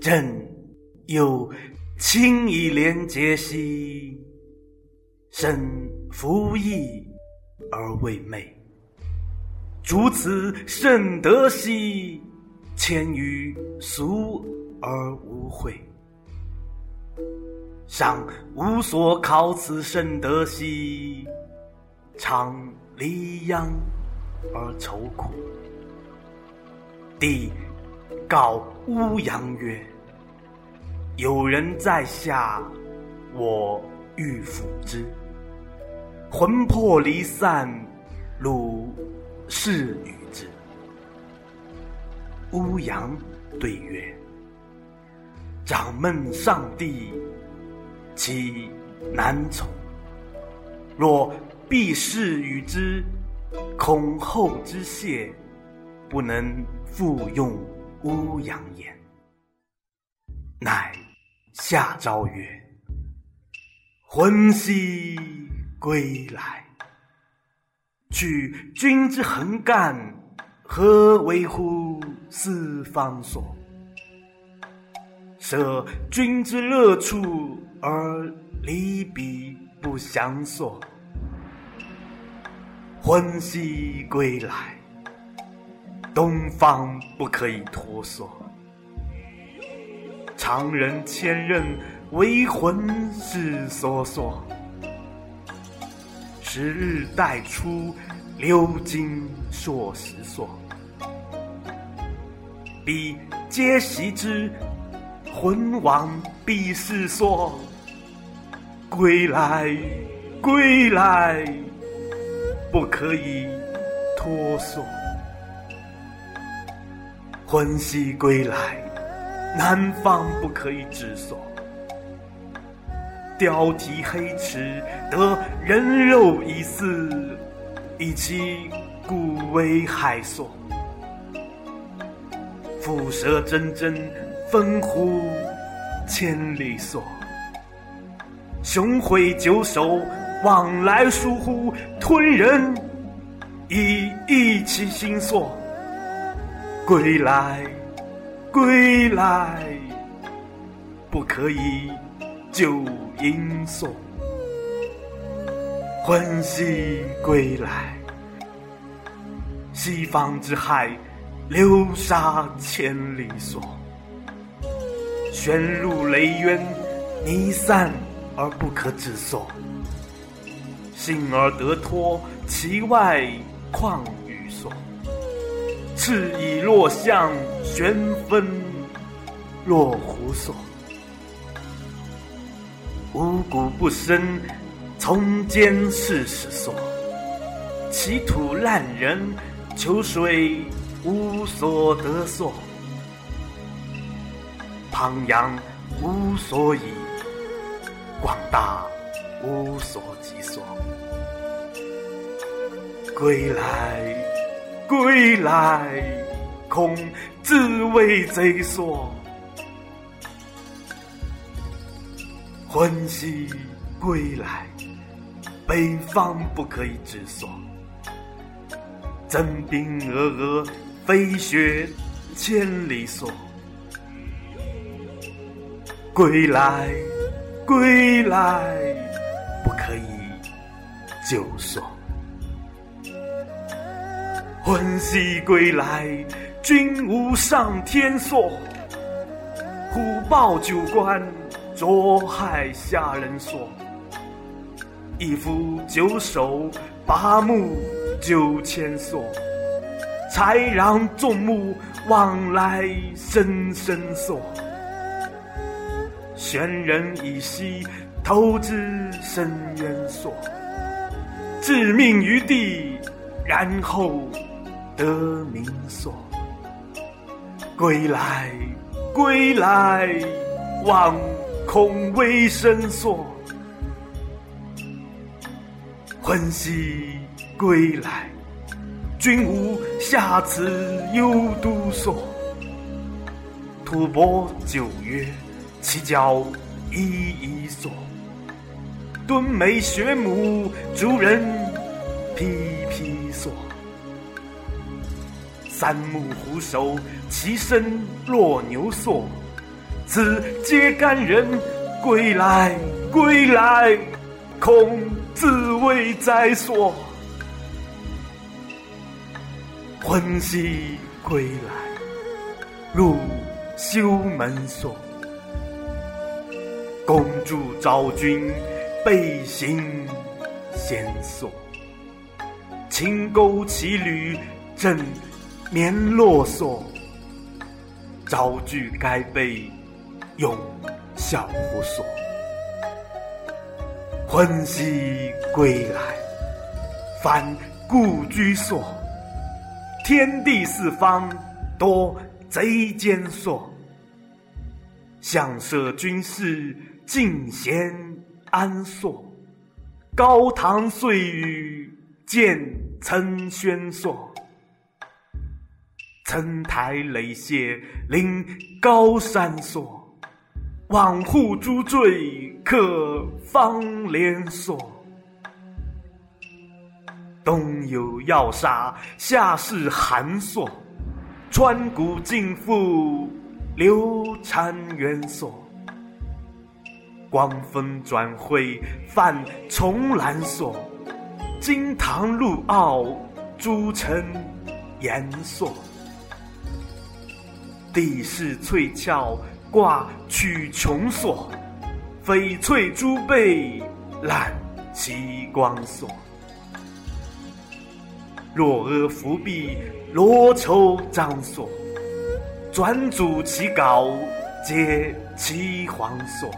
朕有清以廉洁兮，身服役而为美。主此圣德兮，谦于俗而无秽。尚无所考此圣德兮，常离殃而愁苦。帝告乌阳曰：“有人在下，我欲辅之。魂魄离散，汝是与之。”乌阳对曰：“掌门上帝。”其难从。若必是与之，恐后之谢，不能复用乌阳言。乃下诏曰：“魂兮归来，取君之横干，何为乎四方所？舍君之乐处。”而离彼不相索，魂兮归来，东方不可以脱缩。常人千仞，为魂之所锁。时日待出，流金硕石所。彼皆习之，魂往必是所。归来，归来，不可以脱缩。魂兮归来，南方不可以止所。貂体黑齿，得人肉以饲，以其骨为害所。蝮蛇铮铮，分乎千里所。雄会九首，往来疏忽，吞人以益其心所。归来，归来，不可以久隐所。魂兮归来，西方之海，流沙千里所。旋入雷渊，弥散。而不可止所，幸而得脱，其外况与所。赤以若象，玄分若狐所。五谷不生，从间是始所。其土烂人，求水无所得所。庞阳无所以。广大无所寄所，归来，归来，恐自为贼所。魂兮归来，北方不可以止所。征兵峨峨，飞雪千里所。归来。归来，不可以久所。魂兮归来，君无上天所。虎豹九关，捉害下人所。一夫九首，八目九千所。豺狼众目，往来深深所。悬人以息，投之深渊所。致命于地，然后得名所。归来，归来，望恐危身所。魂兮归来，君无下此幽都所。吐蕃九曰。其教一一所，敦眉学母，主人披披所。三目虎首，其身若牛索。此皆干人，归来归来，恐自为在所。魂兮归来，入修门所。恭祝昭君，背行先索。轻钩骑履，正绵啰嗦。招具盖被，用小胡索。魂兮归来，返故居所。天地四方，多贼奸索。相舍君事，尽闲安所。高堂碎雨。见岑轩所，层台垒榭临高山所，望户珠坠可芳莲所。冬有要杀，夏是寒所，川谷尽复流潺渊所。光风转会泛重岚所。金堂露傲，朱城严锁。地势翠翘，挂曲琼索。翡翠珠贝，揽奇光锁。若阿伏壁，罗绸张所。转祖其稿，皆岐黄所。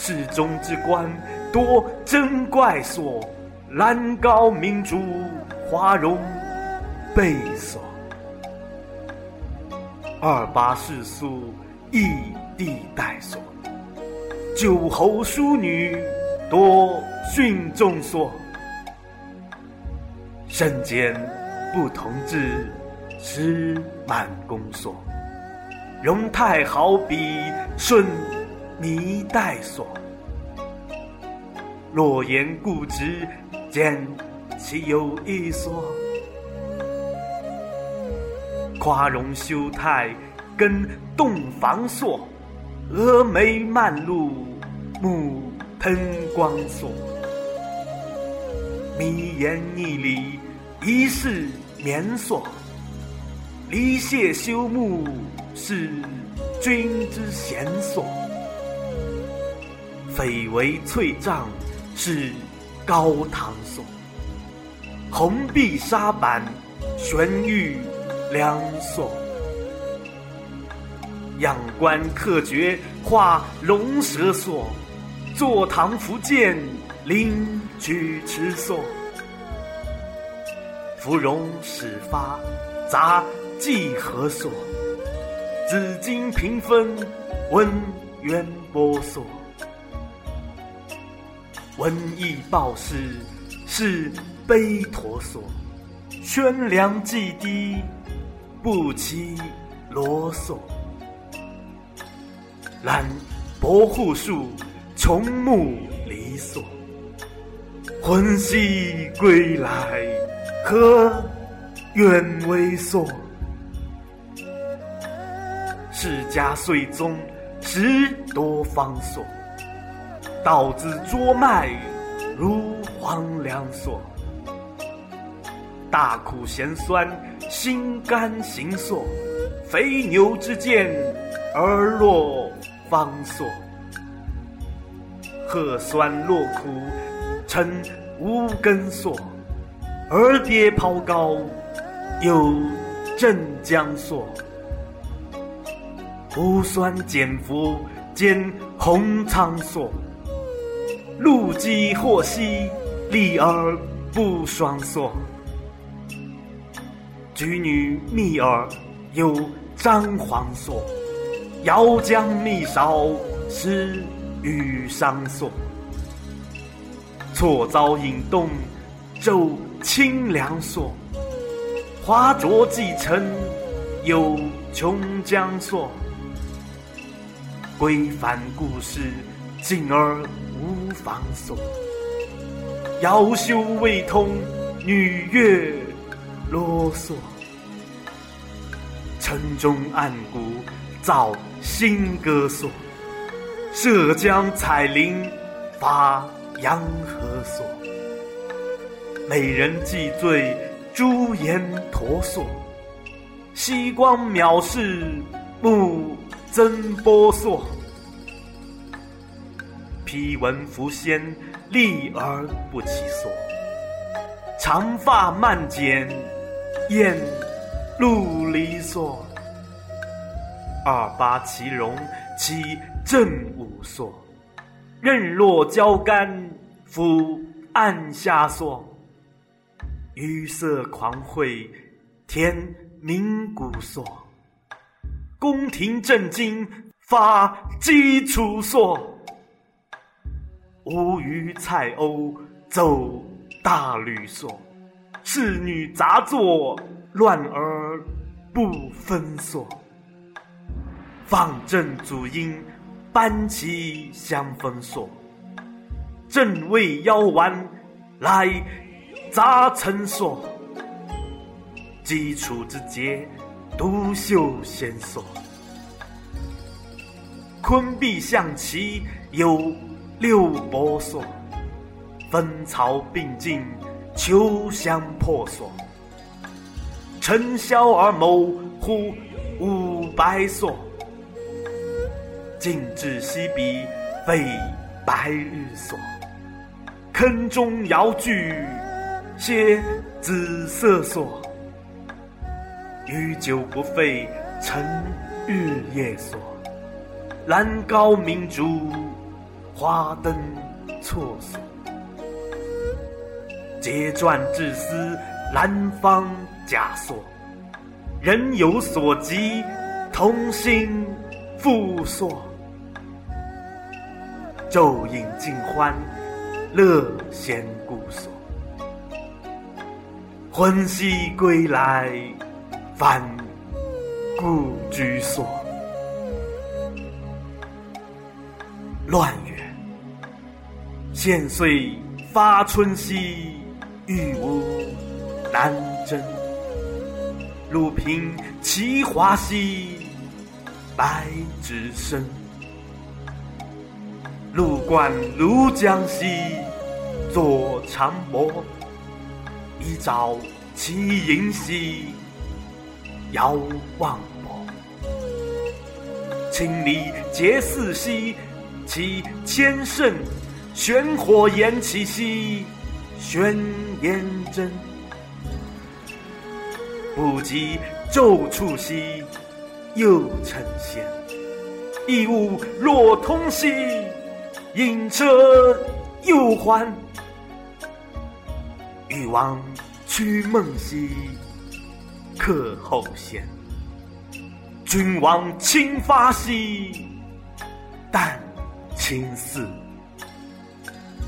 世中之官。多珍怪所，兰高明珠，华容倍所。二八世俗，异地带所。九侯淑女，多逊众所。身兼不同志，实满宫所。容态好比顺弥代所。若言固执，见其有一所。夸容修态，跟洞房所。峨眉漫露，目喷光所。迷言逆离，一是眠所。离谢休沐，是君之贤所。翡为翠帐。是高堂所，红壁纱板，悬玉两所。仰观客绝画龙蛇所，坐堂福建临举池所。芙蓉始发杂技何所？紫金屏风温渊波所。文艺报事是悲陀所，宣良祭滴不期罗嗦。览薄护树，重木离所。魂兮归来，何愿为所？世家岁宗，十多方所。道子捉脉如黄粱索，大苦咸酸心肝形索，肥牛之见而若方索，褐酸落苦成无根索，而跌抛高有镇江索，无酸减服兼红苍索。露肌或兮，立而不双索。举女密耳，有张黄索。遥将密少，失羽裳索。错遭引动，骤清凉索。华卓既成，有琼浆索。归帆故事，进而。无房所，遥修未通，女乐啰嗦。城中暗谷造新歌颂，涉江采菱发洋河所。美人既醉朱颜驼缩，夕光藐视暮增波烁。披文拂仙立而不起缩，长发漫剪燕陆离索。二八其容其正五所，刃落交干抚暗下索。雨色狂会天明古索，宫廷震惊发基础所。吾与蔡鸥奏大律所，仕女杂作乱而不分所。放正祖音班旗相分所，正位腰弯来杂陈所。基础之节独秀先所，坤壁象棋有。六博所，分曹并进，秋香破锁。尘嚣而谋乎五百所，尽至西鼻非白日所。坑中遥具些紫色所，余久不废成日夜所。兰高明珠。花灯错锁，结传至思兰芳枷锁。人有所及，同心复索。昼饮尽欢，乐先故所。魂兮归来，返故居所。乱云。现岁发春兮，玉屋难争。鲁平齐华兮，白纸生。陆贯庐江兮，坐长泊。一朝其盈兮，遥望泊。清离节寺兮，其千乘。玄火炎起兮，玄焰真；不及昼处兮，又成仙。一物若通兮，引车又还。欲王驱梦兮，客后仙。君王倾发兮，但倾似。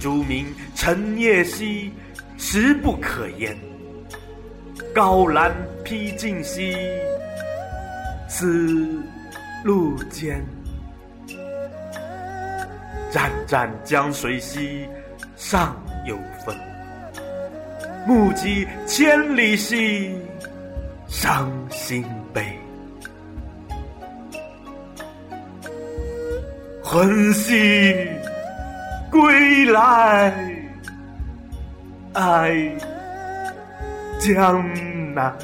朱明晨夜兮，实不可言。高兰披荆兮，此路艰。湛湛江水兮，上有风。目击千里兮，伤心悲。魂兮。归来，爱江南。